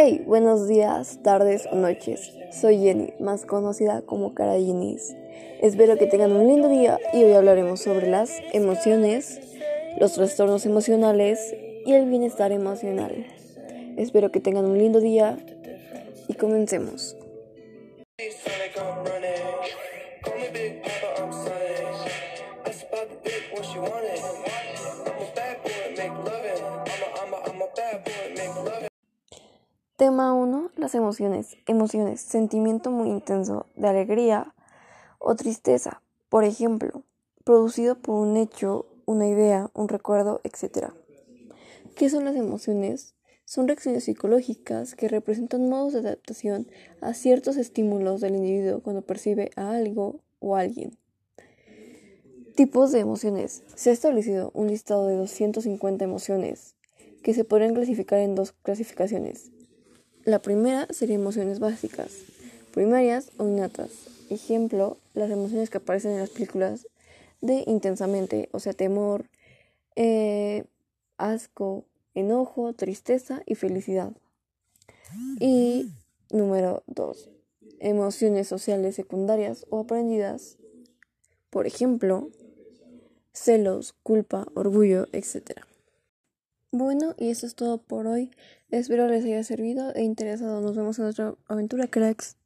Hey, buenos días, tardes o noches. Soy Jenny, más conocida como Carayinis. Espero que tengan un lindo día y hoy hablaremos sobre las emociones, los trastornos emocionales y el bienestar emocional. Espero que tengan un lindo día y comencemos. Tema 1. Las emociones. Emociones. Sentimiento muy intenso de alegría o tristeza. Por ejemplo, producido por un hecho, una idea, un recuerdo, etc. ¿Qué son las emociones? Son reacciones psicológicas que representan modos de adaptación a ciertos estímulos del individuo cuando percibe a algo o a alguien. Tipos de emociones. Se ha establecido un listado de 250 emociones que se podrían clasificar en dos clasificaciones la primera sería emociones básicas, primarias o innatas. Ejemplo, las emociones que aparecen en las películas de intensamente, o sea, temor, eh, asco, enojo, tristeza y felicidad. Y número dos, emociones sociales secundarias o aprendidas. Por ejemplo, celos, culpa, orgullo, etc. Bueno, y eso es todo por hoy. Espero les haya servido e interesado. Nos vemos en otra aventura, cracks.